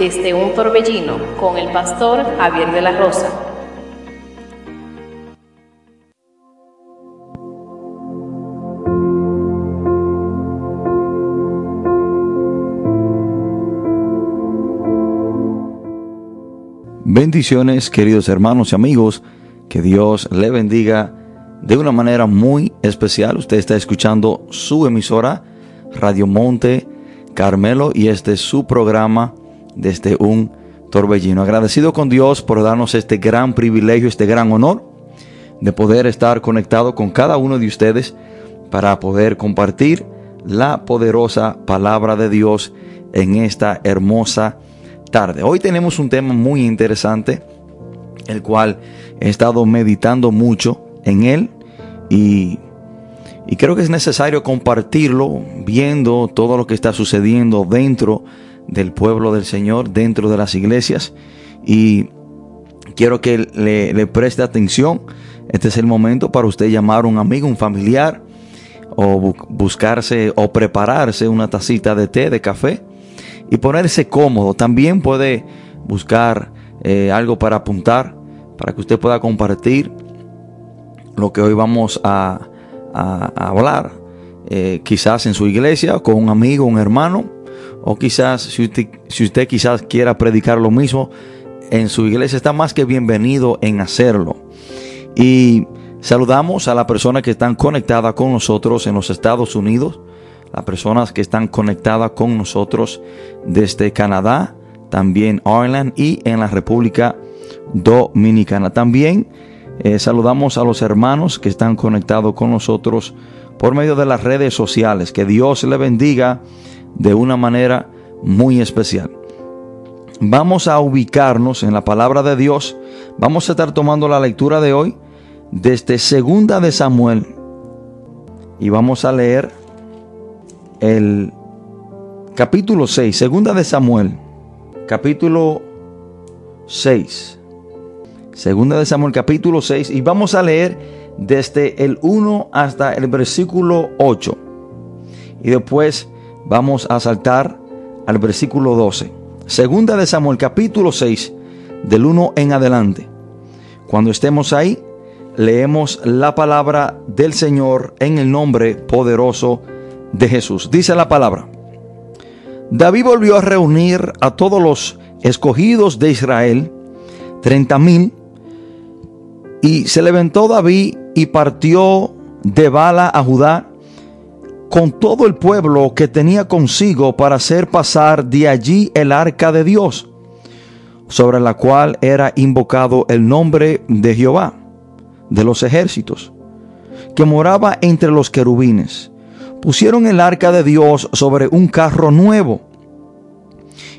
desde un torbellino con el pastor Javier de la Rosa. Bendiciones, queridos hermanos y amigos. Que Dios le bendiga de una manera muy especial. Usted está escuchando su emisora, Radio Monte Carmelo, y este es su programa desde un torbellino. Agradecido con Dios por darnos este gran privilegio, este gran honor de poder estar conectado con cada uno de ustedes para poder compartir la poderosa palabra de Dios en esta hermosa tarde. Hoy tenemos un tema muy interesante, el cual he estado meditando mucho en él y, y creo que es necesario compartirlo viendo todo lo que está sucediendo dentro del pueblo del Señor, dentro de las iglesias y quiero que le, preste atención. Este es el momento para usted llamar a un amigo, un familiar o buscarse o prepararse una tacita de té, de café y ponerse cómodo. También puede buscar eh, algo para apuntar, para que usted pueda compartir lo que hoy vamos a, hablar. Eh, quizás en su iglesia, con un amigo, un hermano, o quizás si usted, si usted quizás quiera predicar lo mismo en su iglesia, está más que bienvenido en hacerlo. Y saludamos a las personas que están conectadas con nosotros en los Estados Unidos las personas que están conectadas con nosotros desde Canadá, también Ireland y en la República Dominicana. También eh, saludamos a los hermanos que están conectados con nosotros por medio de las redes sociales. Que Dios le bendiga de una manera muy especial. Vamos a ubicarnos en la palabra de Dios. Vamos a estar tomando la lectura de hoy desde Segunda de Samuel y vamos a leer el capítulo 6, segunda de Samuel, capítulo 6. Segunda de Samuel, capítulo 6, y vamos a leer desde el 1 hasta el versículo 8. Y después vamos a saltar al versículo 12. Segunda de Samuel, capítulo 6, del 1 en adelante. Cuando estemos ahí, leemos la palabra del Señor en el nombre poderoso de Jesús. Dice la palabra. David volvió a reunir a todos los escogidos de Israel, treinta mil, y se levantó David y partió de Bala a Judá con todo el pueblo que tenía consigo para hacer pasar de allí el arca de Dios, sobre la cual era invocado el nombre de Jehová, de los ejércitos, que moraba entre los querubines. Pusieron el arca de Dios sobre un carro nuevo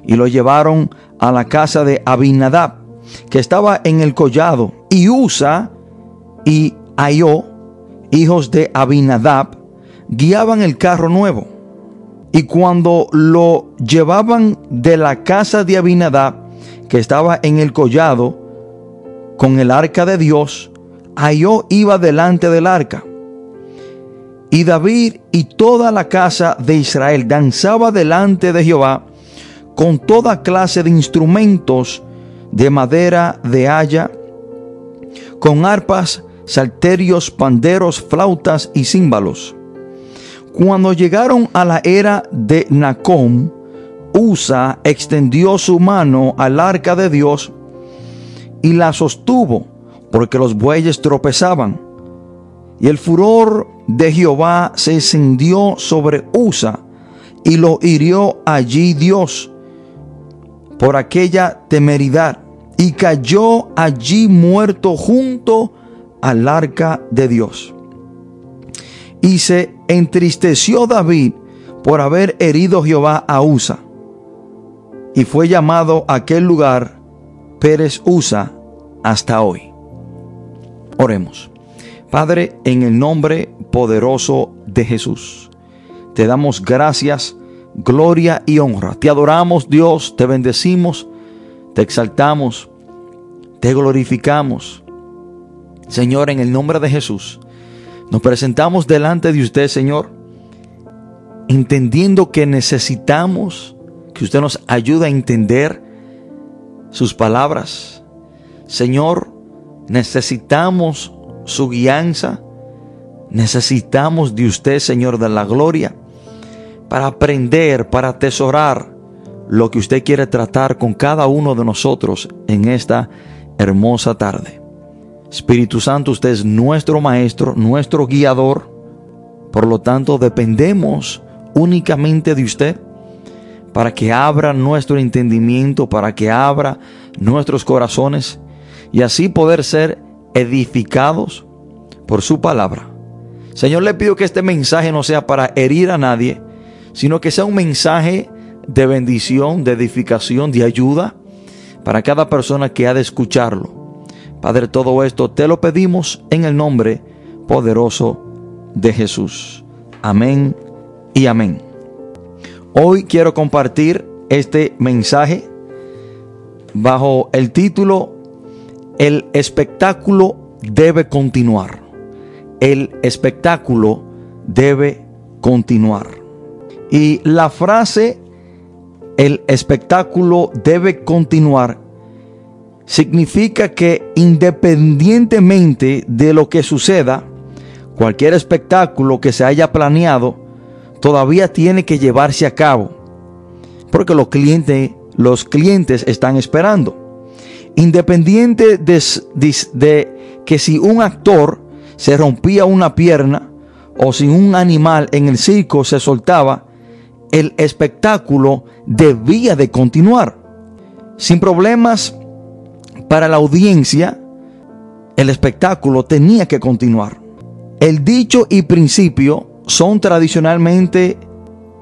y lo llevaron a la casa de Abinadab, que estaba en el collado, y Usa y Ayó, hijos de Abinadab, guiaban el carro nuevo. Y cuando lo llevaban de la casa de Abinadab, que estaba en el collado, con el arca de Dios, Ayó iba delante del arca. Y David y toda la casa de Israel danzaba delante de Jehová con toda clase de instrumentos de madera de haya, con arpas, salterios, panderos, flautas y címbalos. Cuando llegaron a la era de Nacom, Usa extendió su mano al arca de Dios y la sostuvo, porque los bueyes tropezaban. Y el furor de Jehová se encendió sobre Usa y lo hirió allí Dios por aquella temeridad y cayó allí muerto junto al arca de Dios. Y se entristeció David por haber herido Jehová a Usa. Y fue llamado aquel lugar Pérez Usa hasta hoy. Oremos. Padre, en el nombre poderoso de Jesús, te damos gracias, gloria y honra. Te adoramos, Dios, te bendecimos, te exaltamos, te glorificamos. Señor, en el nombre de Jesús, nos presentamos delante de usted, Señor, entendiendo que necesitamos que usted nos ayude a entender sus palabras. Señor, necesitamos su guianza. Necesitamos de usted, Señor de la gloria, para aprender, para atesorar lo que usted quiere tratar con cada uno de nosotros en esta hermosa tarde. Espíritu Santo, usted es nuestro maestro, nuestro guiador. Por lo tanto, dependemos únicamente de usted para que abra nuestro entendimiento, para que abra nuestros corazones y así poder ser edificados por su palabra. Señor, le pido que este mensaje no sea para herir a nadie, sino que sea un mensaje de bendición, de edificación, de ayuda para cada persona que ha de escucharlo. Padre, todo esto te lo pedimos en el nombre poderoso de Jesús. Amén y amén. Hoy quiero compartir este mensaje bajo el título El espectáculo debe continuar. El espectáculo debe continuar. Y la frase el espectáculo debe continuar significa que independientemente de lo que suceda, cualquier espectáculo que se haya planeado todavía tiene que llevarse a cabo. Porque los clientes, los clientes están esperando. Independiente de, que si un actor se rompía una pierna o si un animal en el circo se soltaba, el espectáculo debía de continuar. Sin problemas para la audiencia, el espectáculo tenía que continuar. El dicho y principio son tradicionalmente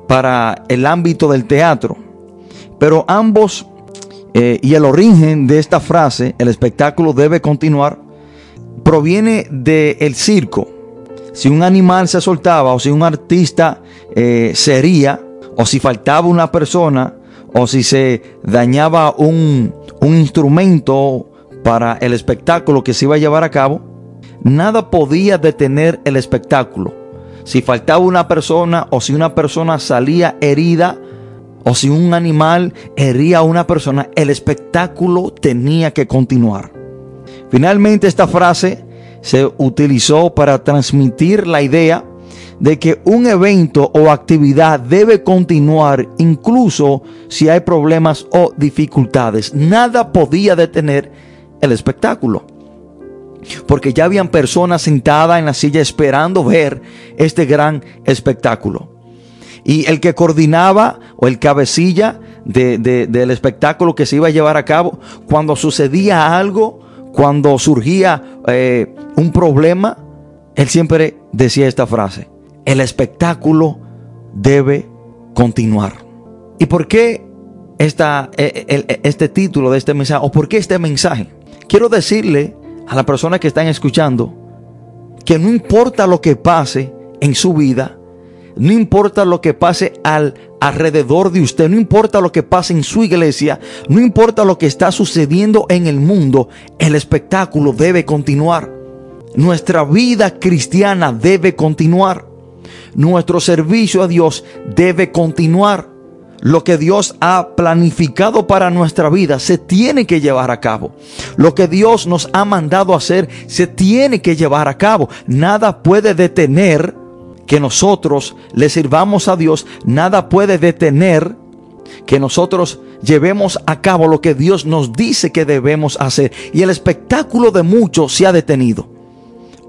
para el ámbito del teatro, pero ambos eh, y el origen de esta frase, el espectáculo debe continuar, proviene del circo. Si un animal se soltaba o si un artista eh, sería o si faltaba una persona o si se dañaba un, un instrumento para el espectáculo que se iba a llevar a cabo, nada podía detener el espectáculo si faltaba una persona o si una persona salía herida o si un animal hería a una persona, el espectáculo tenía que continuar. Finalmente esta frase se utilizó para transmitir la idea de que un evento o actividad debe continuar incluso si hay problemas o dificultades. Nada podía detener el espectáculo porque ya habían personas sentadas en la silla esperando ver este gran espectáculo. Y el que coordinaba o el cabecilla del espectáculo que se iba a llevar a cabo, cuando sucedía algo, cuando surgía eh, un problema, él siempre decía esta frase, el espectáculo debe continuar. ¿Y por qué esta, e, e, este título de este mensaje? ¿O por qué este mensaje? Quiero decirle a la persona que están escuchando que no importa lo que pase en su vida, no importa lo que pase al alrededor de usted, no importa lo que pase en su iglesia, no importa lo que está sucediendo en el mundo, el espectáculo debe continuar. Nuestra vida cristiana debe continuar. Nuestro servicio a Dios debe continuar lo que Dios ha planificado para nuestra vida se tiene que llevar a cabo. Lo que Dios nos ha mandado hacer se tiene que llevar a cabo. Nada puede detener que nosotros le sirvamos a Dios. Nada puede detener que nosotros llevemos a cabo lo que Dios nos dice que debemos hacer. Y el espectáculo de muchos se ha detenido.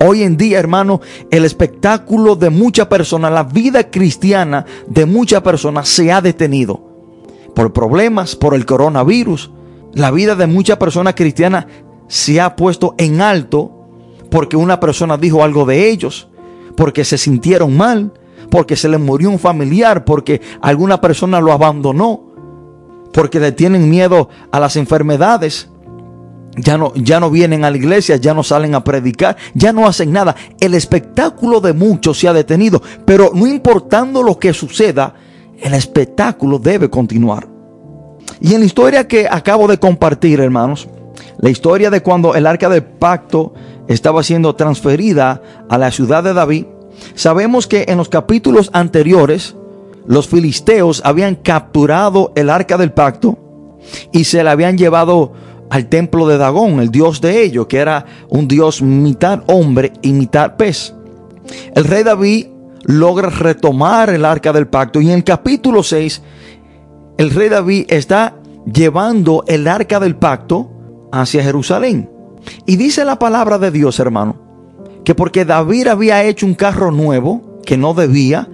Hoy en día, hermano, el espectáculo de muchas personas, la vida cristiana de muchas personas se ha detenido. Por problemas, por el coronavirus. La vida de muchas personas cristianas se ha puesto en alto porque una persona dijo algo de ellos, porque se sintieron mal, porque se les murió un familiar, porque alguna persona lo abandonó, porque le tienen miedo a las enfermedades ya no, ya no vienen a la iglesia, ya no salen a predicar, ya no hacen nada. El espectáculo de muchos se ha detenido, pero no importando lo que suceda, el espectáculo debe continuar. Y en la historia que acabo de compartir, hermanos, la historia de cuando el arca del pacto estaba siendo transferida a la ciudad de David, sabemos que en los capítulos anteriores, los filisteos habían capturado el arca del pacto y se la habían llevado al templo de Dagón, el dios de ellos, que era un dios mitad hombre y mitad pez. El rey David logra retomar el arca del pacto y en el capítulo 6 el rey David está llevando el arca del pacto hacia Jerusalén. Y dice la palabra de Dios, hermano, que porque David había hecho un carro nuevo, que no debía,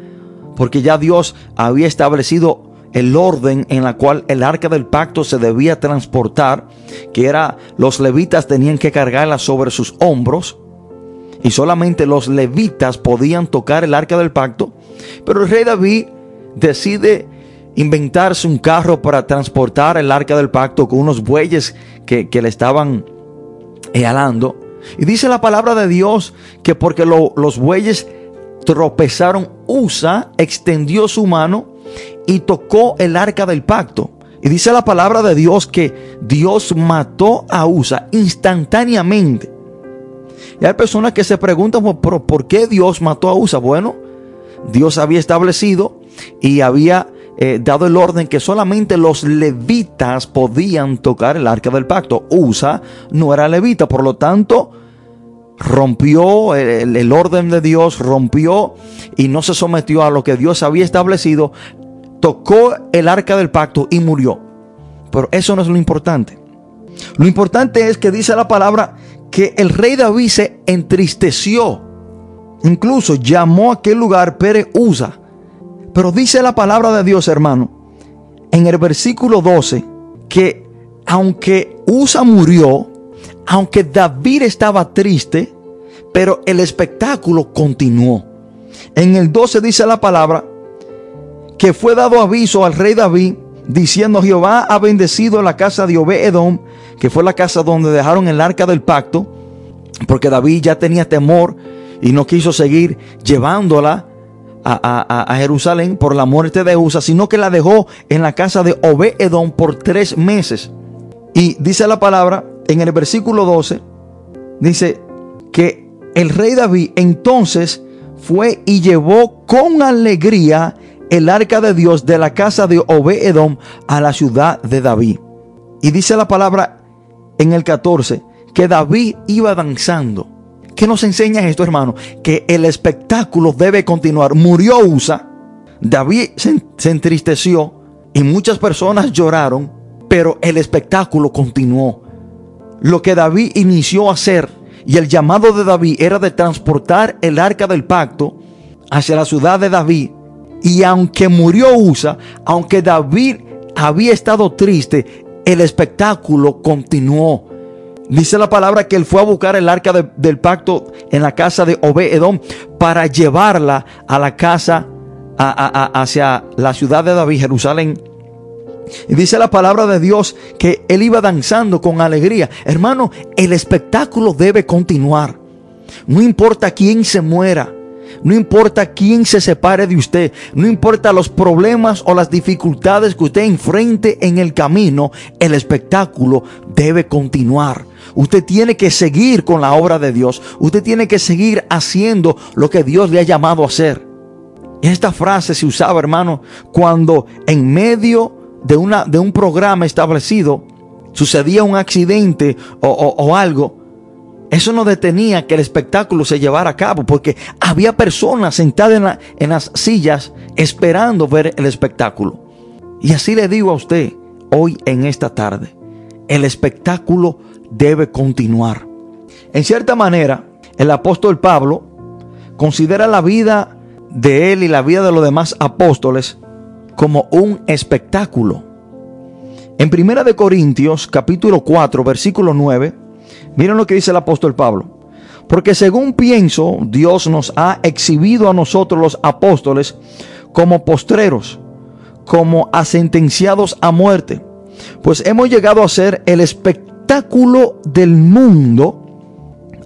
porque ya Dios había establecido el orden en la cual el arca del pacto se debía transportar, que era los levitas tenían que cargarla sobre sus hombros y solamente los levitas podían tocar el arca del pacto, pero el rey David decide inventarse un carro para transportar el arca del pacto con unos bueyes que, le estaban alando. Y dice la palabra de Dios que porque los bueyes tropezaron, Usa extendió su mano y tocó el arca del pacto. Y dice la palabra de Dios que Dios mató a Usa instantáneamente. Y hay personas que se preguntan, ¿por, ¿por qué Dios mató a Usa? Bueno, Dios había establecido y había eh, dado el orden que solamente los levitas podían tocar el arca del pacto. Usa no era levita, por lo tanto, rompió el, orden de Dios, rompió y no se sometió a lo que Dios había establecido, tocó el arca del pacto y murió. Pero eso no es lo importante. Lo importante es que dice la palabra que el rey David se entristeció. Incluso llamó a aquel lugar Pere Usa. Pero dice la palabra de Dios, hermano, en el versículo 12, que aunque Usa murió, aunque David estaba triste, pero el espectáculo continuó. En el 12 dice la palabra que fue dado aviso al rey David diciendo Jehová ha bendecido la casa de Obed Edom, que fue la casa donde dejaron el arca del pacto, porque David ya tenía temor y no quiso seguir llevándola a, Jerusalén por la muerte de Usa, sino que la dejó en la casa de Obed Edom por tres meses. Y dice la palabra en el versículo 12, dice que el rey David entonces fue y llevó con alegría el arca de Dios de la casa de Obed Edom a la ciudad de David. Y dice la palabra en el 14 que David iba danzando. ¿Qué nos enseña esto, hermano? Que el espectáculo debe continuar. Murió Usa, David se entristeció y muchas personas lloraron, pero el espectáculo continuó. Lo que David inició a hacer y el llamado de David era de transportar el arca del pacto hacia la ciudad de David. Y aunque murió Usa, aunque David había estado triste, el espectáculo continuó. Dice la palabra que él fue a buscar el arca del pacto en la casa de Obed Edom para llevarla a la casa hacia la ciudad de David, Jerusalén. Y dice la palabra de Dios que él iba danzando con alegría. Hermano, el espectáculo debe continuar. No importa quién se muera. No importa quién se separe de usted, no importa los problemas o las dificultades que usted enfrente en el camino, el espectáculo debe continuar. Usted tiene que seguir con la obra de Dios. Usted tiene que seguir haciendo lo que Dios le ha llamado a hacer. Esta frase se usaba, hermano, cuando en medio de, una, de un programa establecido sucedía un accidente o, algo, eso no detenía que el espectáculo se llevara a cabo, porque había personas sentadas en, las sillas esperando ver el espectáculo. Y así le digo a usted hoy en esta tarde, el espectáculo debe continuar. En cierta manera, el apóstol Pablo considera la vida de él y la vida de los demás apóstoles como un espectáculo. En Primera de Corintios, capítulo 4, versículo 9, miren lo que dice el apóstol Pablo. Porque según pienso, Dios nos ha exhibido a nosotros los apóstoles como postreros, como a sentenciados a muerte, pues hemos llegado a ser el espectáculo del mundo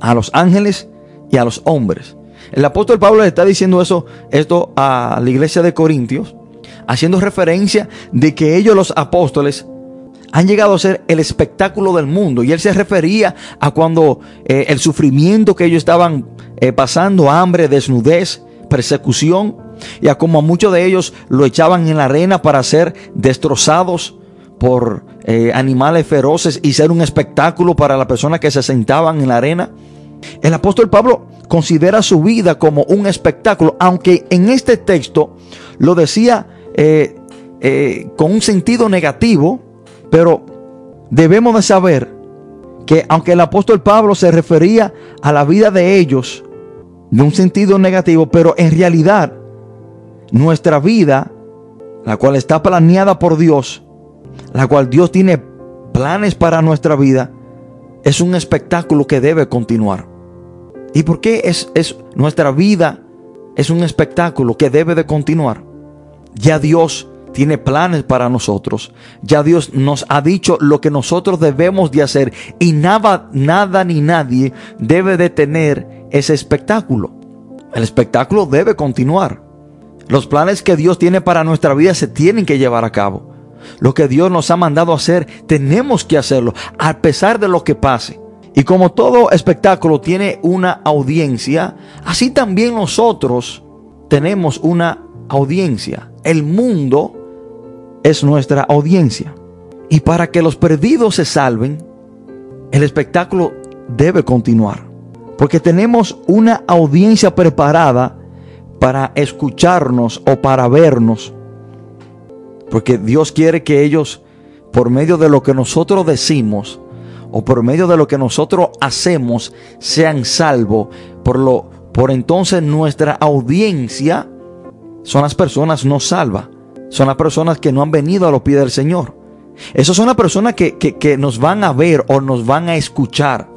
a los ángeles y a los hombres. El apóstol Pablo le está diciendo eso, esto a la iglesia de Corintios, haciendo referencia de que ellos los apóstoles han llegado a ser el espectáculo del mundo. Y él se refería a cuando eh, el sufrimiento que ellos estaban eh, pasando, hambre, desnudez, persecución, y a como a muchos de ellos lo echaban en la arena para ser destrozados por eh, animales feroces y ser un espectáculo para las personas que se sentaban en la arena. El apóstol Pablo considera su vida como un espectáculo, aunque en este texto lo decía eh, eh, con un sentido negativo, pero debemos de saber que aunque el apóstol Pablo se refería a la vida de ellos de un sentido negativo, pero en realidad nuestra vida, la cual está planeada por Dios, la cual Dios tiene planes para nuestra vida, es un espectáculo que debe continuar. ¿Y por qué es, es nuestra vida? Es un espectáculo que debe de continuar. Ya Dios tiene planes para nosotros. Ya Dios nos ha dicho lo que nosotros debemos de hacer y nada, nada ni nadie debe detener ese espectáculo. El espectáculo debe continuar. Los planes que Dios tiene para nuestra vida se tienen que llevar a cabo. Lo que Dios nos ha mandado hacer, tenemos que hacerlo, a pesar de lo que pase. Y como todo espectáculo tiene una audiencia, así también nosotros tenemos una audiencia. El mundo es nuestra audiencia. Y para que los perdidos se salven, el espectáculo debe continuar. Porque tenemos una audiencia preparada para escucharnos o para vernos. Porque Dios quiere que ellos, por medio de lo que nosotros decimos o por medio de lo que nosotros hacemos, sean salvos. Por, lo, por entonces nuestra audiencia son las personas no salvas. Son las personas que no han venido a los pies del Señor. Esas son las personas que, que nos van a ver o nos van a escuchar.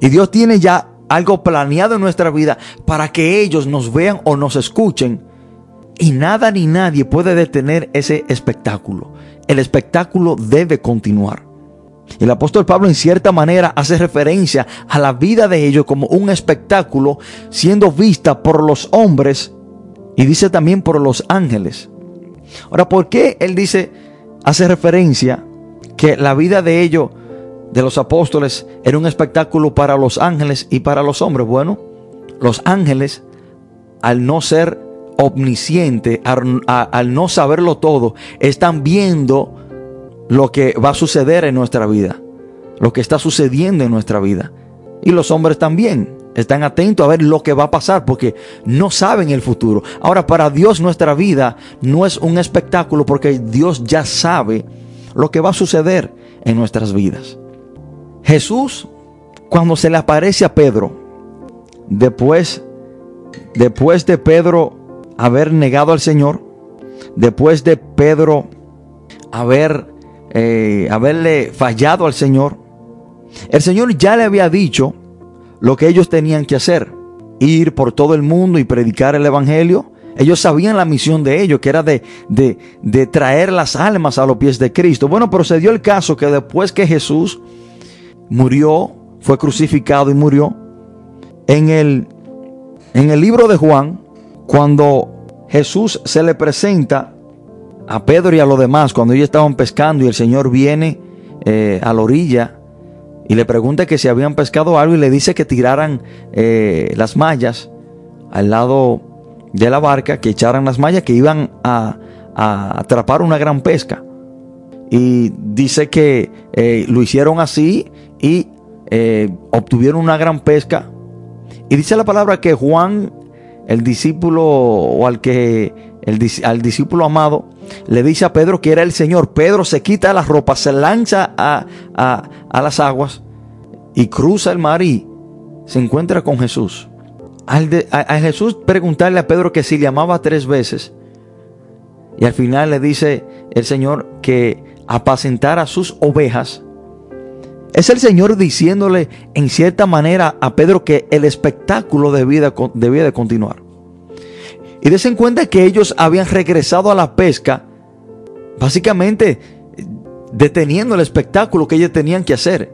Y Dios tiene ya algo planeado en nuestra vida para que ellos nos vean o nos escuchen. Y nada ni nadie puede detener ese espectáculo. El espectáculo debe continuar. El apóstol Pablo en cierta manera hace referencia a la vida de ellos como un espectáculo siendo vista por los hombres y dice también por los ángeles. Ahora, ¿por qué él dice, hace referencia que la vida de ellos de los apóstoles era un espectáculo para los ángeles y para los hombres. Bueno, los ángeles, al no ser omnisciente, al, no saberlo todo, están viendo lo que va a suceder en nuestra vida, lo que está sucediendo en nuestra vida. Y los hombres también están atentos a ver lo que va a pasar porque no saben el futuro. Ahora, para Dios nuestra vida no es un espectáculo porque Dios ya sabe lo que va a suceder en nuestras vidas. Jesús, cuando se le aparece a Pedro, después, después de Pedro haber negado al Señor, después de Pedro haber, eh, haberle fallado al Señor, el Señor ya le había dicho lo que ellos tenían que hacer, ir por todo el mundo y predicar el Evangelio. Ellos sabían la misión de ellos, que era de, de, de traer las almas a los pies de Cristo. Bueno, pero se dio el caso que después que Jesús murió, fue crucificado y murió. En el, en el libro de Juan, cuando Jesús se le presenta a Pedro y a los demás, cuando ellos estaban pescando y el Señor viene eh, a la orilla y le pregunta que si habían pescado algo y le dice que tiraran eh, las mallas al lado de la barca, que echaran las mallas, que iban a, atrapar una gran pesca. Y dice que eh, lo hicieron así y eh, obtuvieron una gran pesca. Y dice la palabra que Juan, el discípulo o al que al discípulo amado, le dice a Pedro que era el Señor. Pedro se quita la ropa, se lanza a, a, las aguas y cruza el mar y se encuentra con Jesús. Al a, Jesús preguntarle a Pedro que si le amaba tres veces. Y al final le dice el Señor que apacentara sus ovejas es el Señor diciéndole en cierta manera a Pedro que el espectáculo debía, de continuar. Y des en cuenta que ellos habían regresado a la pesca, básicamente deteniendo el espectáculo que ellos tenían que hacer,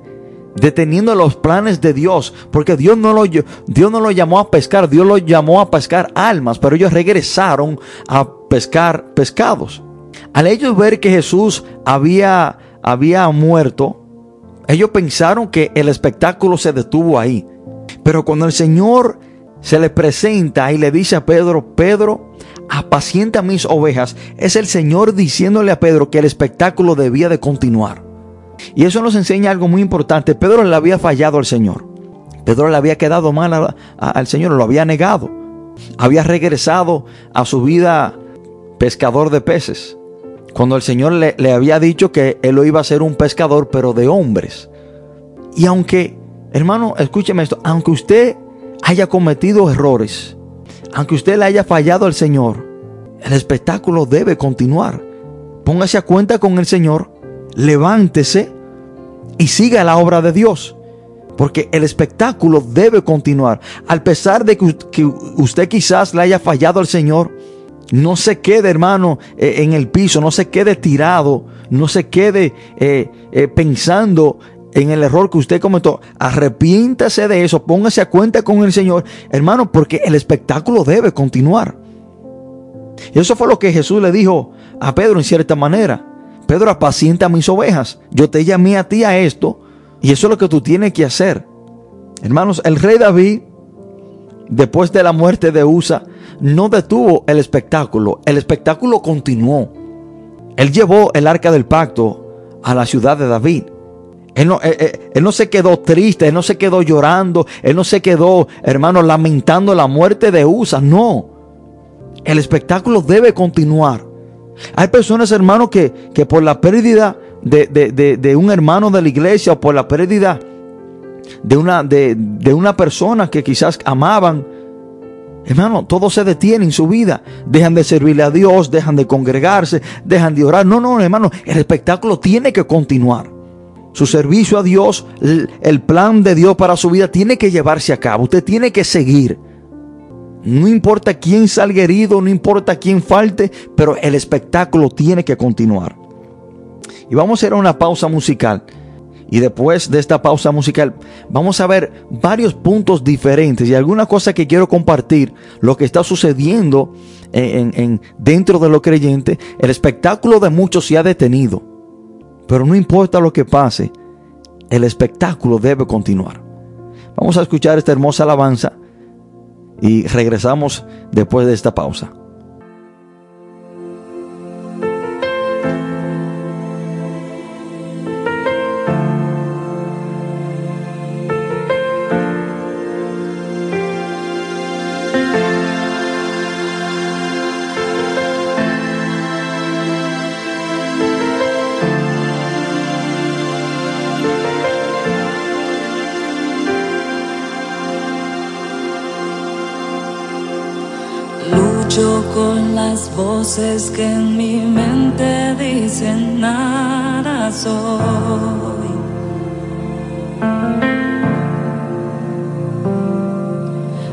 deteniendo los planes de Dios, porque Dios no lo, Dios no llamó a pescar, Dios lo llamó a pescar almas, pero ellos regresaron a pescar pescados. Al ellos ver que Jesús había, había muerto, ellos pensaron que el espectáculo se detuvo ahí. Pero cuando el Señor se le presenta y le dice a Pedro, Pedro, apacienta mis ovejas. Es el Señor diciéndole a Pedro que el espectáculo debía de continuar. Y eso nos enseña algo muy importante. Pedro le había fallado al Señor. Pedro le había quedado mal al Señor, lo había negado. Había regresado a su vida pescador de peces. Cuando el Señor le, le había dicho que él lo iba a ser un pescador, pero de hombres. Y aunque, hermano, escúcheme esto, aunque usted haya cometido errores, aunque usted le haya fallado al Señor, el espectáculo debe continuar. Póngase a cuenta con el Señor, levántese y siga la obra de Dios. Porque el espectáculo debe continuar. Al pesar de que usted quizás le haya fallado al Señor, no se quede, hermano, eh, en el piso, no se quede tirado, no se quede eh, eh, pensando en el error que usted cometió, arrepiéntase de eso, póngase a cuenta con el Señor, hermano, porque el espectáculo debe continuar. Y eso fue lo que Jesús le dijo a Pedro en cierta manera. Pedro, apacienta mis ovejas. Yo te llamé a ti a esto y eso es lo que tú tienes que hacer. Hermanos, el rey David, después de la muerte de Usa, no detuvo el espectáculo. El espectáculo continuó. Él llevó el arca del pacto a la ciudad de David. Él no, eh, eh, él no, se quedó triste, él no se quedó llorando, él no se quedó, hermano, lamentando la muerte de Usa. No. El espectáculo debe continuar. Hay personas, hermano, que, que por la pérdida de, de, un hermano de la iglesia o por la pérdida de una, de, una persona que quizás amaban, hermano, todo se detiene en su vida. Dejan de servirle a Dios, dejan de congregarse, dejan de orar. No, no, hermano, el espectáculo tiene que continuar. Su servicio a Dios, el plan de Dios para su vida tiene que llevarse a cabo. Usted tiene que seguir. No importa quién salga herido, no importa quién falte, pero el espectáculo tiene que continuar. Y vamos a hacer una pausa musical. Y después de esta pausa musical vamos a ver varios puntos diferentes y alguna cosa que quiero compartir, lo que está sucediendo en, dentro de lo creyente. El espectáculo de muchos se ha detenido. Pero no importa lo que pase, el espectáculo debe continuar. Vamos a escuchar esta hermosa alabanza y regresamos después de esta pausa. Voces que en mi mente dicen nada soy.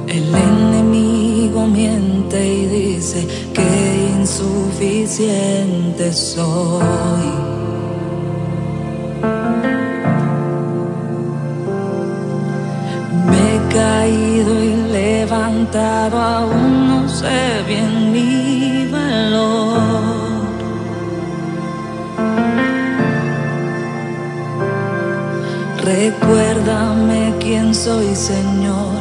El enemigo miente y dice que insuficiente soy. Me he caído y levantado, aún no sé bien Recuérdame quién soy, Señor,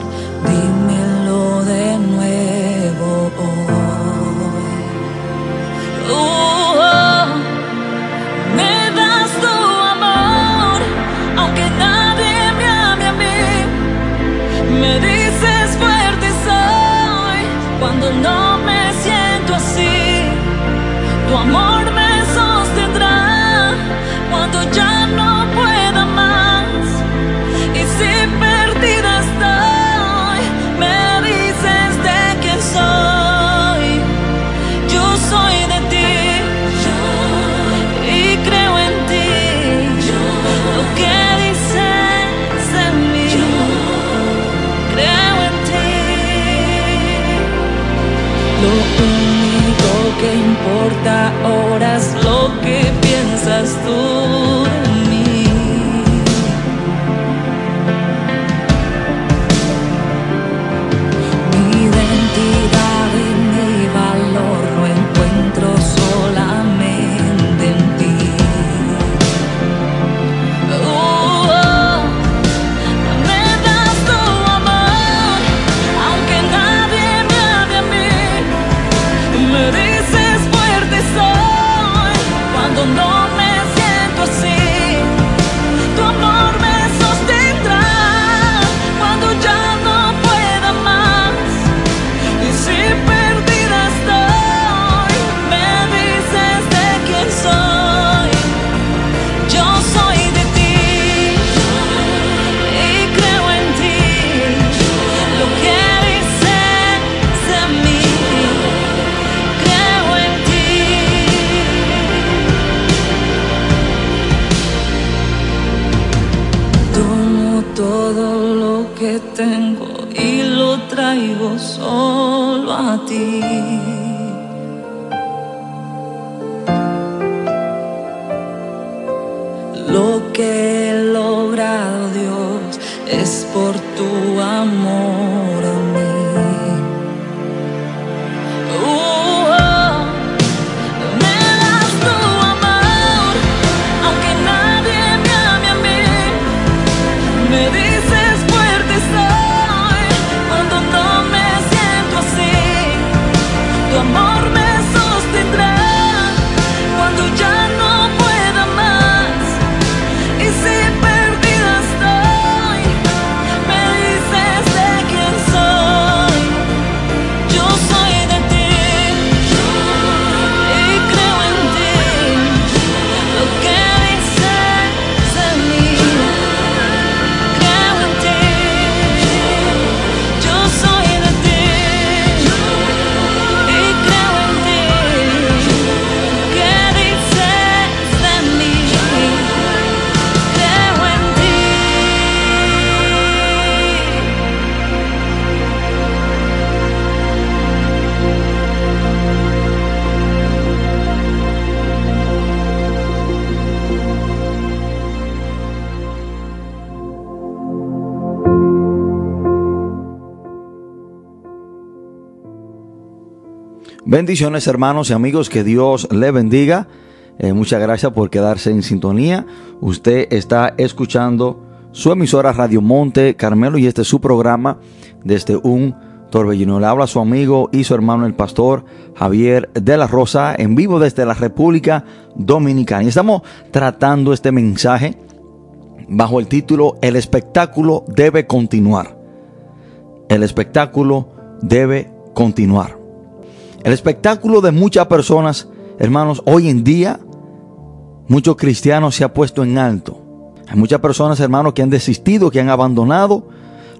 Bendiciones hermanos y amigos, que Dios le bendiga. Eh, muchas gracias por quedarse en sintonía. Usted está escuchando su emisora Radio Monte Carmelo y este es su programa desde un torbellino. Le habla su amigo y su hermano el pastor Javier de la Rosa en vivo desde la República Dominicana. Y estamos tratando este mensaje bajo el título El espectáculo debe continuar. El espectáculo debe continuar. El espectáculo de muchas personas, hermanos, hoy en día, muchos cristianos se ha puesto en alto. Hay muchas personas, hermanos, que han desistido, que han abandonado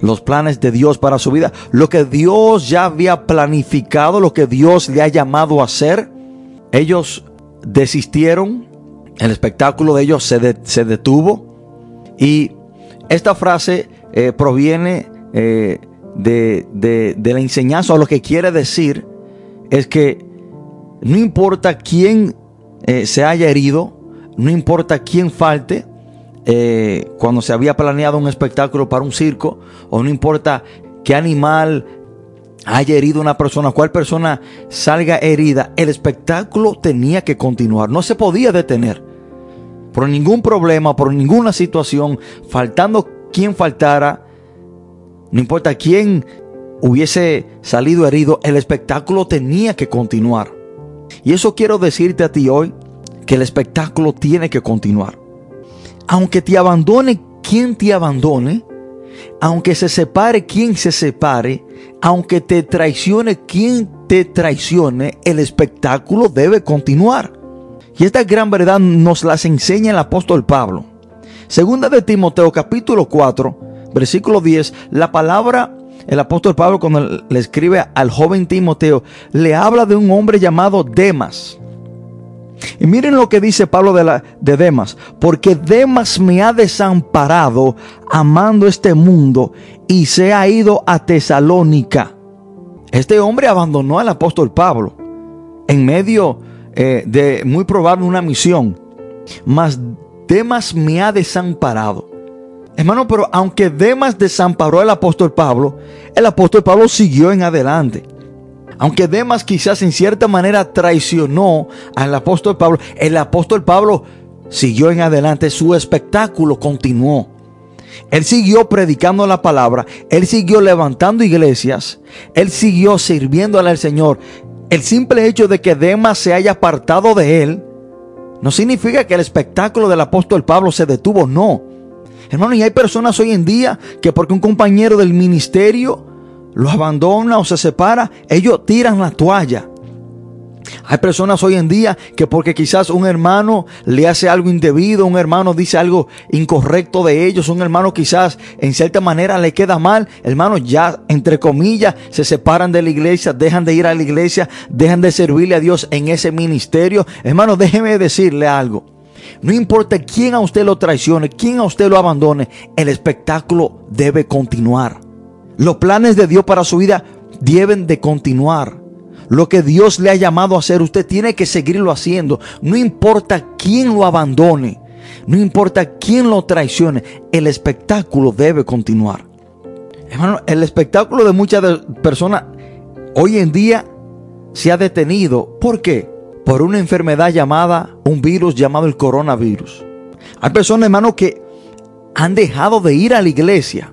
los planes de Dios para su vida. Lo que Dios ya había planificado, lo que Dios le ha llamado a hacer. Ellos desistieron. El espectáculo de ellos se, se detuvo. Y esta frase eh, proviene eh, de, de- de la enseñanza o lo que quiere decir es que no importa quién eh, se haya herido, no importa quién falte, eh, cuando se había planeado un espectáculo para un circo, o no importa qué animal haya herido una persona, cuál persona salga herida, el espectáculo tenía que continuar, no se podía detener. Por ningún problema, por ninguna situación, faltando quien faltara, no importa quién hubiese salido herido, el espectáculo tenía que continuar. Y eso quiero decirte a ti hoy, que el espectáculo tiene que continuar. Aunque te abandone quien te abandone, aunque se separe quien se separe, aunque te traicione quien te traicione, el espectáculo debe continuar. Y esta gran verdad nos las enseña el apóstol Pablo. Segunda de Timoteo capítulo 4, versículo 10, la palabra, el apóstol Pablo cuando le escribe al joven Timoteo, le habla de un hombre llamado Demas. Y miren lo que dice Pablo de, la, de Demas, porque Demas me ha desamparado amando este mundo y se ha ido a Tesalónica. Este hombre abandonó al apóstol Pablo en medio eh, de muy probable una misión, mas Demas me ha desamparado. Hermano, pero aunque Demas desamparó al apóstol Pablo, el apóstol Pablo siguió en adelante. Aunque Demas quizás en cierta manera traicionó al apóstol Pablo, el apóstol Pablo siguió en adelante, su espectáculo continuó. Él siguió predicando la palabra, él siguió levantando iglesias, él siguió sirviéndole al Señor. El simple hecho de que Demas se haya apartado de él no significa que el espectáculo del apóstol Pablo se detuvo, no. Hermano, y hay personas hoy en día que porque un compañero del ministerio lo abandona o se separa, ellos tiran la toalla. Hay personas hoy en día que porque quizás un hermano le hace algo indebido, un hermano dice algo incorrecto de ellos, un hermano quizás en cierta manera le queda mal, hermanos ya entre comillas se separan de la iglesia, dejan de ir a la iglesia, dejan de servirle a Dios en ese ministerio. Hermano, déjeme decirle algo. No importa quién a usted lo traicione, quién a usted lo abandone, el espectáculo debe continuar. Los planes de Dios para su vida deben de continuar. Lo que Dios le ha llamado a hacer, usted tiene que seguirlo haciendo. No importa quién lo abandone, no importa quién lo traicione, el espectáculo debe continuar. Hermano, el espectáculo de muchas personas hoy en día se ha detenido. ¿Por qué? Por una enfermedad llamada, un virus llamado el coronavirus. Hay personas, hermano, que han dejado de ir a la iglesia.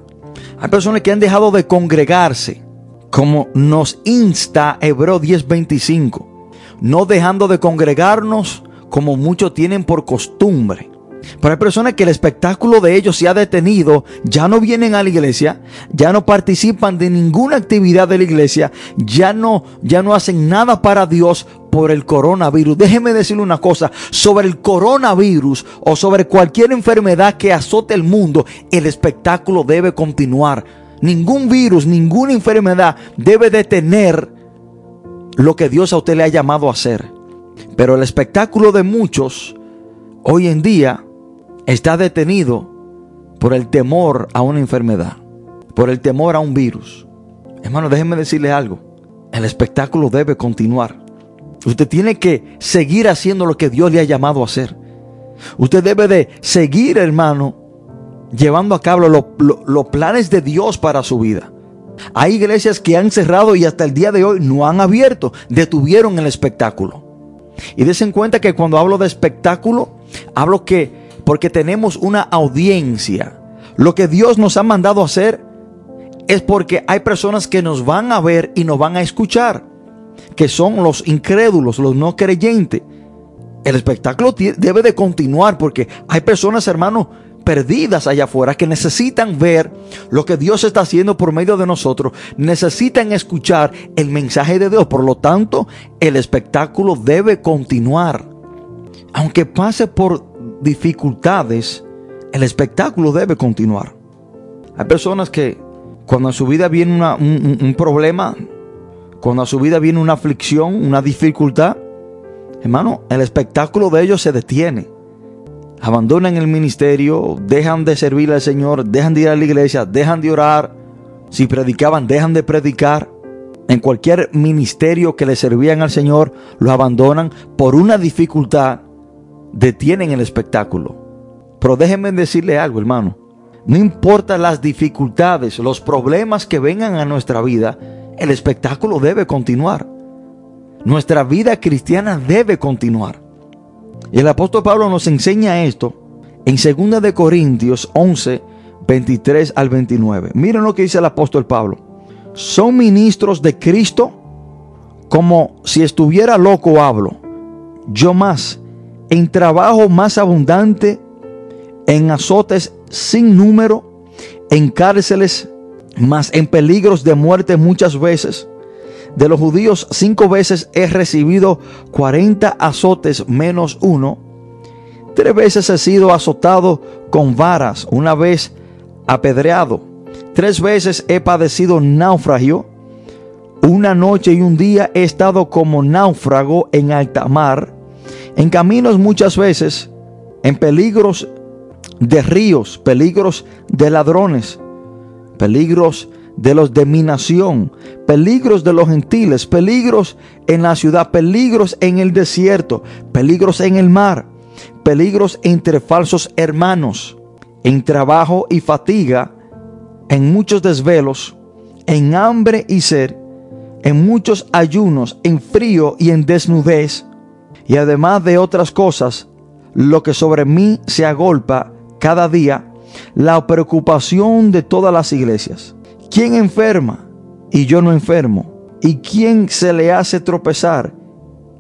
Hay personas que han dejado de congregarse como nos insta Hebreo 10:25, no dejando de congregarnos como muchos tienen por costumbre. Pero hay personas que el espectáculo de ellos se ha detenido, ya no vienen a la iglesia, ya no participan de ninguna actividad de la iglesia, ya no, ya no hacen nada para Dios por el coronavirus. Déjeme decirle una cosa, sobre el coronavirus o sobre cualquier enfermedad que azote el mundo, el espectáculo debe continuar Ningún virus, ninguna enfermedad debe detener lo que Dios a usted le ha llamado a hacer. Pero el espectáculo de muchos hoy en día está detenido por el temor a una enfermedad, por el temor a un virus. Hermano, déjeme decirle algo. El espectáculo debe continuar. Usted tiene que seguir haciendo lo que Dios le ha llamado a hacer. Usted debe de seguir, hermano, llevando a cabo los planes de Dios para su vida. Hay iglesias que han cerrado y hasta el día de hoy no han abierto, detuvieron el espectáculo. Y desen cuenta que cuando hablo de espectáculo, hablo que porque tenemos una audiencia. Lo que Dios nos ha mandado hacer es porque hay personas que nos van a ver y nos van a escuchar, que son los incrédulos, los no creyentes. El espectáculo debe de continuar porque hay personas, hermanos, perdidas allá afuera que necesitan ver lo que Dios está haciendo por medio de nosotros, necesitan escuchar el mensaje de Dios. Por lo tanto, el espectáculo debe continuar. Aunque pase por dificultades, el espectáculo debe continuar. Hay personas que cuando a su vida viene un, problema, cuando a su vida viene una aflicción, una dificultad, hermano, el espectáculo de ellos se detiene abandonan el ministerio, dejan de servir al Señor, dejan de ir a la iglesia, dejan de orar. Si predicaban, dejan de predicar. En cualquier ministerio que le servían al Señor, lo abandonan por una dificultad, detienen el espectáculo. Pero déjenme decirle algo, hermano. No importa las dificultades, los problemas que vengan a nuestra vida, el espectáculo debe continuar. Nuestra vida cristiana debe continuar. Y el apóstol Pablo nos enseña esto en 2 de Corintios 11, 23 al 29. Miren lo que dice el apóstol Pablo. Son ministros de Cristo como si estuviera loco hablo. Yo más, en trabajo más abundante, en azotes sin número, en cárceles, más en peligros de muerte muchas veces de los judíos cinco veces he recibido 40 azotes menos uno. Tres veces he sido azotado con varas, una vez apedreado. Tres veces he padecido naufragio. Una noche y un día he estado como náufrago en alta mar. En caminos muchas veces, en peligros de ríos, peligros de ladrones, peligros de los de mi nación, peligros de los gentiles, peligros en la ciudad, peligros en el desierto, peligros en el mar, peligros entre falsos hermanos, en trabajo y fatiga, en muchos desvelos, en hambre y sed, en muchos ayunos, en frío y en desnudez, y además de otras cosas, lo que sobre mí se agolpa cada día, la preocupación de todas las iglesias. ¿Quién enferma y yo no enfermo? ¿Y quién se le hace tropezar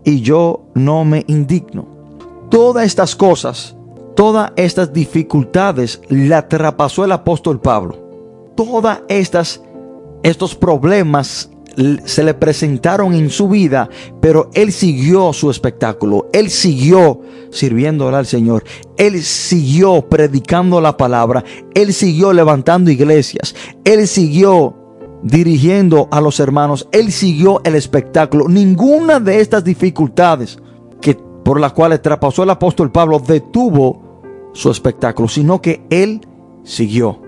y yo no me indigno? Todas estas cosas, todas estas dificultades la traspasó el apóstol Pablo. Todas estas estos problemas se le presentaron en su vida, pero él siguió su espectáculo, él siguió sirviéndole al Señor, él siguió predicando la palabra, él siguió levantando iglesias, él siguió dirigiendo a los hermanos, él siguió el espectáculo. Ninguna de estas dificultades que por las cuales traspasó el apóstol Pablo detuvo su espectáculo, sino que él siguió.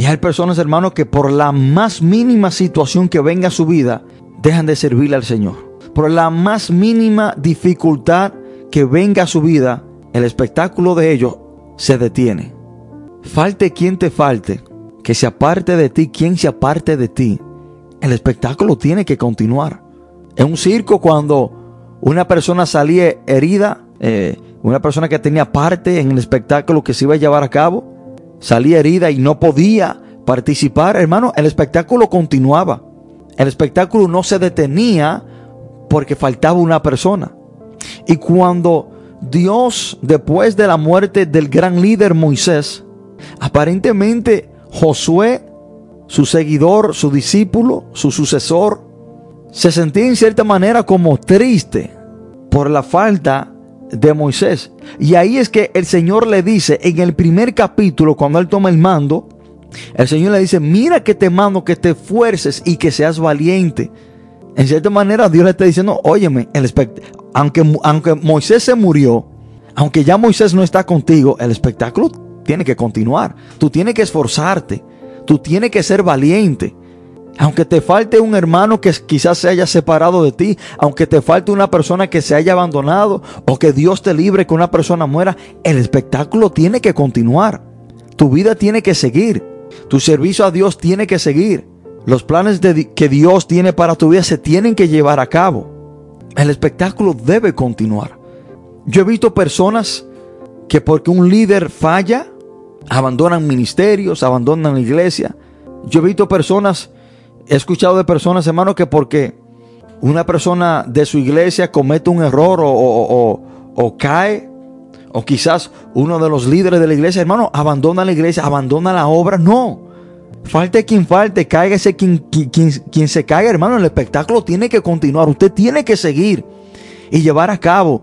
Y hay personas, hermanos, que por la más mínima situación que venga a su vida, dejan de servirle al Señor. Por la más mínima dificultad que venga a su vida, el espectáculo de ellos se detiene. Falte quien te falte, que se aparte de ti, quien se aparte de ti, el espectáculo tiene que continuar. En un circo cuando una persona salía herida, eh, una persona que tenía parte en el espectáculo que se iba a llevar a cabo, salía herida y no podía participar, hermano, el espectáculo continuaba. El espectáculo no se detenía porque faltaba una persona. Y cuando Dios, después de la muerte del gran líder Moisés, aparentemente Josué, su seguidor, su discípulo, su sucesor, se sentía en cierta manera como triste por la falta de Moisés. Y ahí es que el Señor le dice en el primer capítulo, cuando él toma el mando, el Señor le dice, mira que te mando que te esfuerces y que seas valiente. En cierta manera Dios le está diciendo, óyeme, el aunque, aunque Moisés se murió, aunque ya Moisés no está contigo, el espectáculo tiene que continuar. Tú tienes que esforzarte. Tú tienes que ser valiente. Aunque te falte un hermano que quizás se haya separado de ti, aunque te falte una persona que se haya abandonado o que Dios te libre que una persona muera, el espectáculo tiene que continuar. Tu vida tiene que seguir. Tu servicio a Dios tiene que seguir. Los planes que Dios tiene para tu vida se tienen que llevar a cabo. El espectáculo debe continuar. Yo he visto personas que porque un líder falla, abandonan ministerios, abandonan la iglesia. Yo he visto personas he escuchado de personas, hermano, que porque una persona de su iglesia comete un error o, cae, o quizás uno de los líderes de la iglesia, hermano, abandona la iglesia, abandona la obra. No. Falte quien falte, cáigase quien, quien, quien se caiga, hermano. El espectáculo tiene que continuar. Usted tiene que seguir y llevar a cabo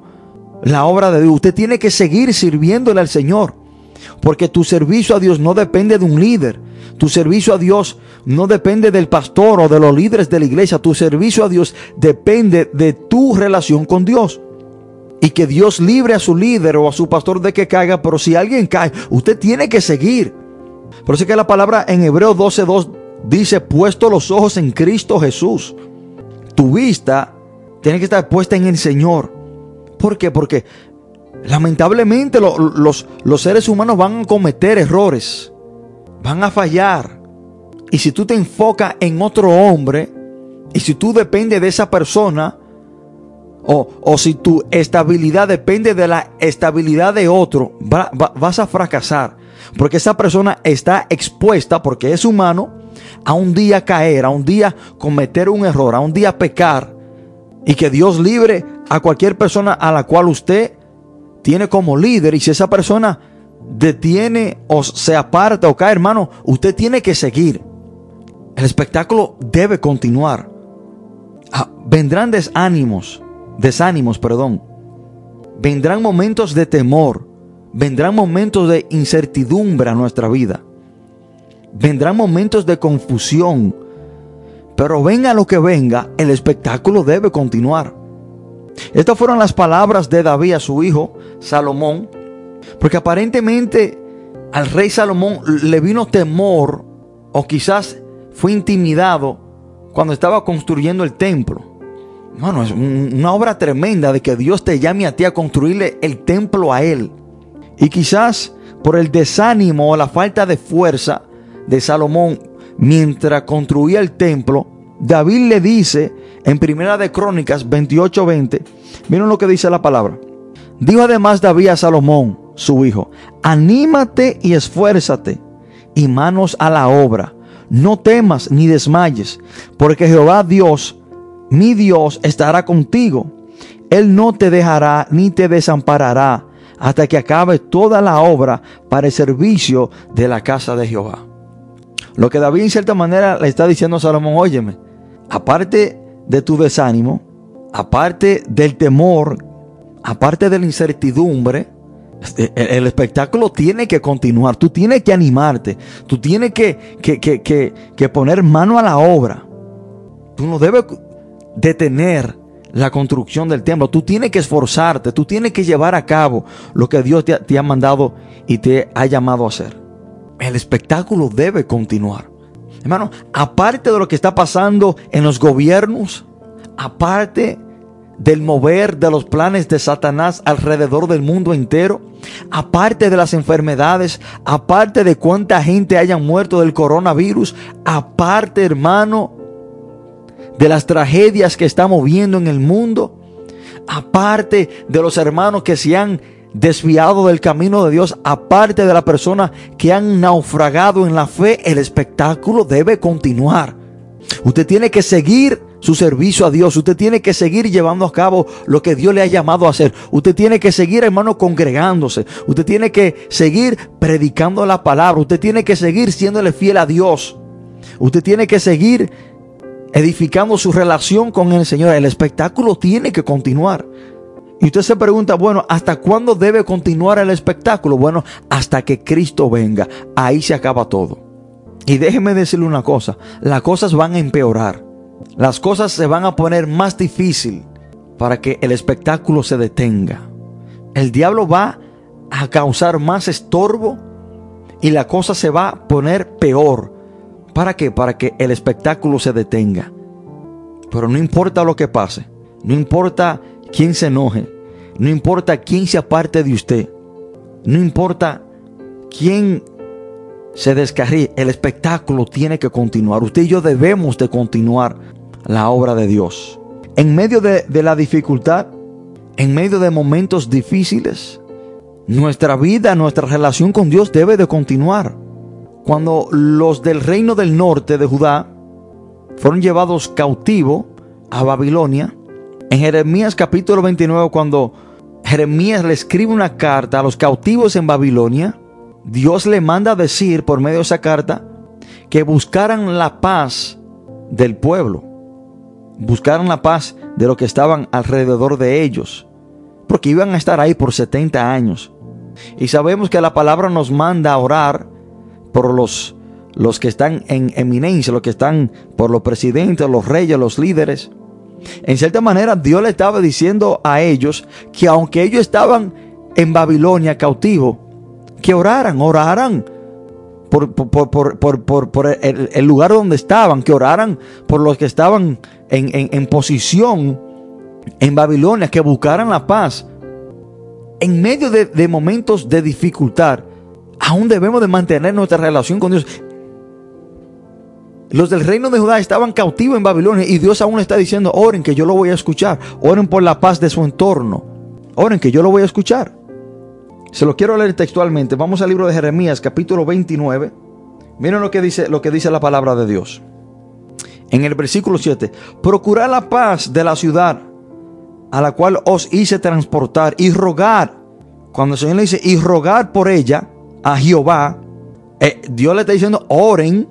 la obra de Dios. Usted tiene que seguir sirviéndole al Señor. Porque tu servicio a Dios no depende de un líder. Tu servicio a Dios no depende del pastor o de los líderes de la iglesia. Tu servicio a Dios depende de tu relación con Dios. Y que Dios libre a su líder o a su pastor de que caiga. Pero si alguien cae, usted tiene que seguir. Por eso es que la palabra en Hebreo 12.2 dice, puesto los ojos en Cristo Jesús. Tu vista tiene que estar puesta en el Señor. ¿Por qué? Porque lamentablemente los, los seres humanos van a cometer errores van a fallar. Y si tú te enfocas en otro hombre, y si tú dependes de esa persona, o, o si tu estabilidad depende de la estabilidad de otro, vas a fracasar. Porque esa persona está expuesta, porque es humano, a un día caer, a un día cometer un error, a un día pecar. Y que Dios libre a cualquier persona a la cual usted tiene como líder. Y si esa persona detiene o se aparta o cae, hermano, usted tiene que seguir. El espectáculo debe continuar. Ah, vendrán desánimos, desánimos, perdón. Vendrán momentos de temor, vendrán momentos de incertidumbre a nuestra vida. Vendrán momentos de confusión. Pero venga lo que venga, el espectáculo debe continuar. Estas fueron las palabras de David a su hijo Salomón porque aparentemente al rey Salomón le vino temor o quizás fue intimidado cuando estaba construyendo el templo. Bueno, es una obra tremenda de que Dios te llame a ti a construirle el templo a Él. Y quizás por el desánimo o la falta de fuerza de Salomón mientras construía el templo, David le dice en Primera de Crónicas 28:20, miren lo que dice la palabra. Dijo además David a Salomón, su hijo, anímate y esfuérzate y manos a la obra. No temas ni desmayes, porque Jehová Dios, mi Dios, estará contigo. Él no te dejará ni te desamparará hasta que acabe toda la obra para el servicio de la casa de Jehová. Lo que David en cierta manera le está diciendo a Salomón, óyeme, aparte de tu desánimo, aparte del temor, aparte de la incertidumbre, este, el, espectáculo tiene que continuar, tú tienes que animarte, tú tienes que, que, poner mano a la obra. Tú no debes detener la construcción del templo. Tú tienes que esforzarte, tú tienes que llevar a cabo lo que Dios te, ha- te ha mandado y te ha llamado a hacer. El espectáculo debe continuar. Hermano, aparte de lo que está pasando en los gobiernos, aparte del mover de los planes de Satanás alrededor del mundo entero, aparte de las enfermedades, aparte de cuánta gente haya muerto del coronavirus, aparte, hermano, de las tragedias que estamos viendo en el mundo, aparte de los hermanos que se han desviado del camino de Dios, aparte de las personas que han naufragado en la fe, el espectáculo debe continuar. Usted tiene que seguir su servicio a Dios. Usted tiene que seguir llevando a cabo lo que Dios le ha llamado a hacer. Usted tiene que seguir, hermano, congregándose. Usted tiene que seguir predicando la palabra. Usted tiene que seguir siéndole fiel a Dios. Usted tiene que seguir edificando su relación con el Señor. El espectáculo tiene que continuar. Y usted se pregunta, bueno, ¿hasta cuándo debe continuar el espectáculo? Bueno, hasta que Cristo venga. Ahí se acaba todo. Y déjeme decirle una cosa, las cosas van a empeorar. Las cosas se van a poner más difícil para que el espectáculo se detenga. El diablo va a causar más estorbo y la cosa se va a poner peor. ¿Para qué? Para que el espectáculo se detenga. Pero no importa lo que pase, no importa quién se enoje, no importa quién se aparte de usted, no importa quién se descarríe, el espectáculo tiene que continuar. Usted y yo debemos de continuar la obra de Dios. En medio de, de la dificultad, en medio de momentos difíciles, nuestra vida, nuestra relación con Dios debe de continuar. Cuando los del reino del norte de Judá fueron llevados cautivos a Babilonia, en Jeremías capítulo 29, cuando Jeremías le escribe una carta a los cautivos en Babilonia, Dios le manda decir por medio de esa carta que buscaran la paz del pueblo, buscaran la paz de los que estaban alrededor de ellos, porque iban a estar ahí por 70 años. Y sabemos que la palabra nos manda a orar por los, los que están en eminencia, los que están por los presidentes, los reyes, los líderes. En cierta manera, Dios le estaba diciendo a ellos que aunque ellos estaban en Babilonia cautivos, que oraran, oraran por, por, por, por, el, el, lugar donde estaban, que oraran por los que estaban en, en, en posición en Babilonia, que buscaran la paz. En medio de, de momentos de dificultad, aún debemos de mantener nuestra relación con Dios. Los del reino de Judá estaban cautivos en Babilonia y Dios aún está diciendo, oren que yo lo voy a escuchar, oren por la paz de su entorno, oren que yo lo voy a escuchar. Se lo quiero leer textualmente. Vamos al libro de Jeremías, capítulo 29. Miren lo que dice, lo que dice la palabra de Dios. En el versículo 7, procurad la paz de la ciudad a la cual os hice transportar y rogar. Cuando el Señor le dice, y rogar por ella a Jehová, eh, Dios le está diciendo, oren,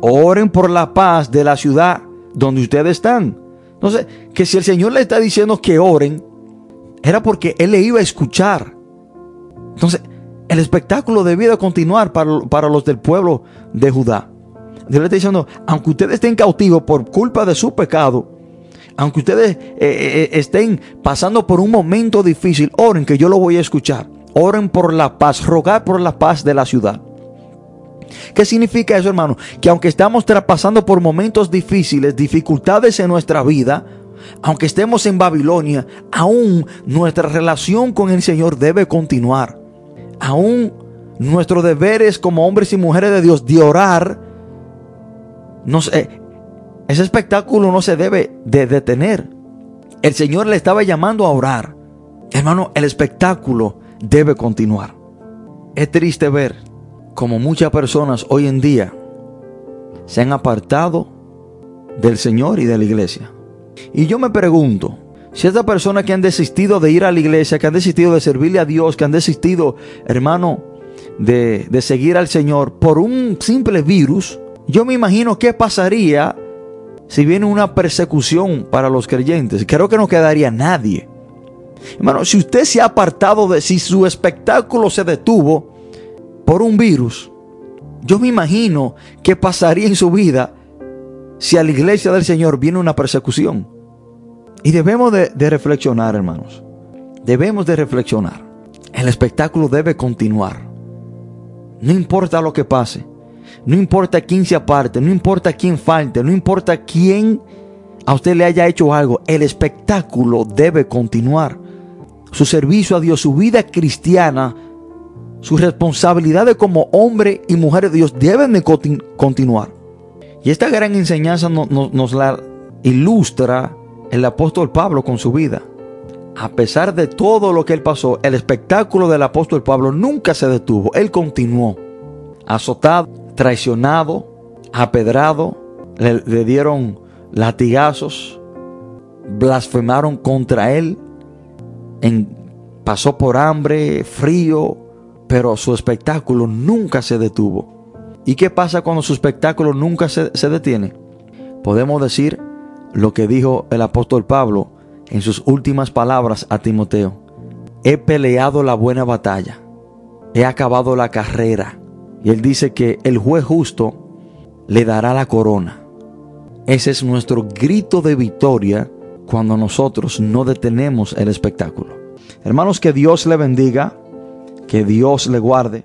oren por la paz de la ciudad donde ustedes están. Entonces, que si el Señor le está diciendo que oren, era porque Él le iba a escuchar. Entonces, el espectáculo debía de continuar para, para, los del pueblo de Judá. Dios le está diciendo, aunque ustedes estén cautivos por culpa de su pecado, aunque ustedes eh, eh, estén pasando por un momento difícil, oren que yo lo voy a escuchar. Oren por la paz, rogar por la paz de la ciudad. ¿Qué significa eso, hermano? Que aunque estamos pasando por momentos difíciles, dificultades en nuestra vida, aunque estemos en Babilonia, aún nuestra relación con el Señor debe continuar. Aún nuestros deberes como hombres y mujeres de Dios de orar, no ese espectáculo no se debe de detener. El Señor le estaba llamando a orar. Hermano, el espectáculo debe continuar. Es triste ver como muchas personas hoy en día se han apartado del Señor y de la iglesia. Y yo me pregunto, si estas personas que han desistido de ir a la iglesia, que han desistido de servirle a Dios, que han desistido, hermano, de, de seguir al Señor por un simple virus, yo me imagino qué pasaría si viene una persecución para los creyentes. Creo que no quedaría nadie. Hermano, si usted se ha apartado de, si su espectáculo se detuvo por un virus, yo me imagino qué pasaría en su vida si a la iglesia del Señor viene una persecución. Y debemos de, reflexionar, hermanos. Debemos de reflexionar. El espectáculo debe continuar. No importa lo que pase. No importa quién se aparte. No importa quién falte. No importa quién a usted le haya hecho algo. El espectáculo debe continuar. Su servicio a Dios, su vida cristiana, sus responsabilidades como hombre y mujer de Dios deben de continuar. Y esta gran enseñanza nos la ilustra el apóstol Pablo con su vida. A pesar de todo lo que él pasó, el espectáculo del apóstol Pablo nunca se detuvo. Él continuó. Azotado, traicionado, apedrado, le, dieron latigazos, blasfemaron contra él, pasó por hambre, frío, pero su espectáculo nunca se detuvo. ¿Y qué pasa cuando su espectáculo nunca se detiene? Podemos decir lo que dijo el apóstol Pablo en sus últimas palabras a Timoteo. He peleado la buena batalla, he acabado la carrera. Y él dice que el juez justo le dará la corona. Ese es nuestro grito de victoria cuando nosotros no detenemos el espectáculo. Hermanos, que Dios le bendiga, que Dios le guarde.